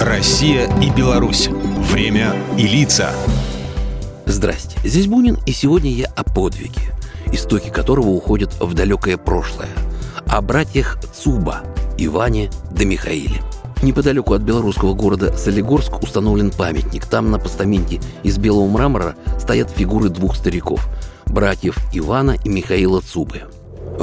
Россия и Беларусь. Время и лица. Здрасте, здесь Бунин, и сегодня я о подвиге, истоки которого уходят в далекое прошлое, о братьях Цуба, Иване да Михаиле. Неподалеку от белорусского города Солигорск установлен памятник. Там на постаменте из белого мрамора стоят фигуры двух стариков – братьев Ивана и Михаила Цубы –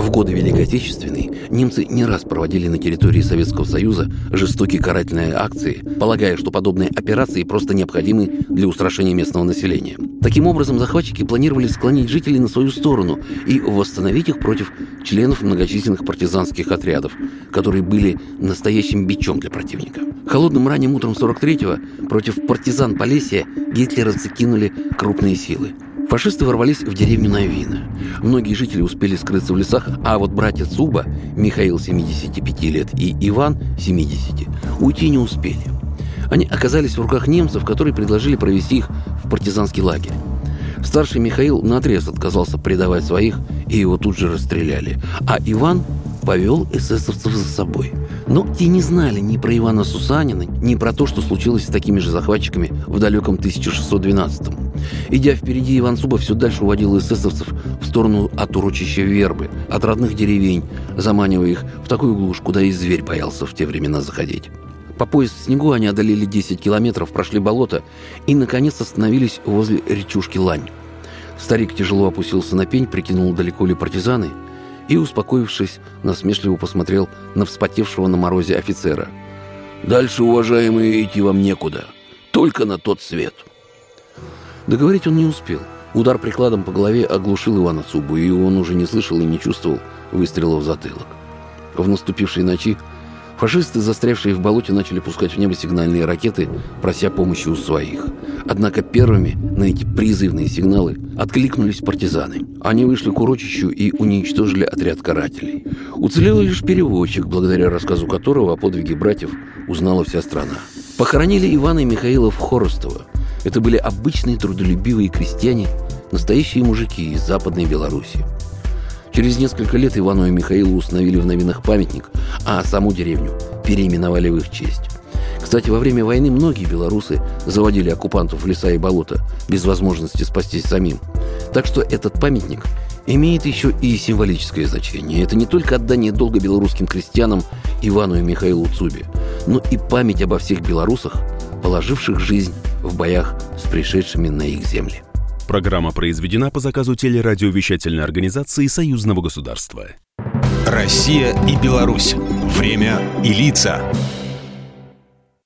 в годы Великой Отечественной немцы не раз проводили на территории Советского Союза жестокие карательные акции, полагая, что подобные операции просто необходимы для устрашения местного населения. Таким образом, захватчики планировали склонить жителей на свою сторону и восстановить их против членов многочисленных партизанских отрядов, которые были настоящим бичом для противника. Холодным ранним утром 43-го против партизан Полесья гитлеровцы кинули крупные силы – Фашисты ворвались в деревню Новина. Многие жители успели скрыться в лесах, а вот братья Цуба, Михаил 75 лет и Иван 70, уйти не успели. Они оказались в руках немцев, которые предложили провести их в партизанский лагерь. Старший Михаил наотрез отказался предавать своих, и его тут же расстреляли. А Иван повел эсэсовцев за собой. Но те не знали ни про Ивана Сусанина, ни про то, что случилось с такими же захватчиками в далеком 1612 -м. Идя впереди, Иван Зубов все дальше уводил эсэсовцев в сторону от урочища Вербы, от родных деревень, заманивая их в такую глушь, куда и зверь боялся в те времена заходить. По пояс в снегу они одолели 10 километров, прошли болото и, наконец, остановились возле речушки Лань. Старик тяжело опустился на пень, прикинул, далеко ли партизаны, и, успокоившись, насмешливо посмотрел на вспотевшего на морозе офицера. «Дальше, уважаемые, идти вам некуда, только на тот свет». Договорить он не успел. Удар прикладом по голове оглушил Ивана Цубу, и он уже не слышал и не чувствовал выстрела в затылок. В наступившей ночи фашисты, застрявшие в болоте, начали пускать в небо сигнальные ракеты, прося помощи у своих. Однако первыми на эти призывные сигналы откликнулись партизаны. Они вышли к урочищу и уничтожили отряд карателей. Уцелел лишь переводчик, благодаря рассказу которого о подвиге братьев узнала вся страна. Похоронили Ивана и Михаила в Хоростово, это были обычные трудолюбивые крестьяне, настоящие мужики из Западной Беларуси. Через несколько лет Ивану и Михаилу установили в новинах памятник, а саму деревню переименовали в их честь. Кстати, во время войны многие белорусы заводили оккупантов в леса и болота без возможности спастись самим. Так что этот памятник имеет еще и символическое значение. Это не только отдание долга белорусским крестьянам Ивану и Михаилу Цубе, но и память обо всех белорусах, положивших жизнь в боях с пришедшими на их земли. Программа произведена по заказу телерадиовещательной организации Союзного государства. Россия и Беларусь. Время и лица.